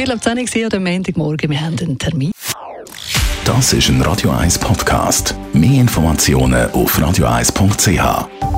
Viertel ab 10 Uhr oder am Montagmorgen. Wir haben einen Termin. Das ist ein Radio 1 Podcast. Mehr Informationen auf radio1.ch.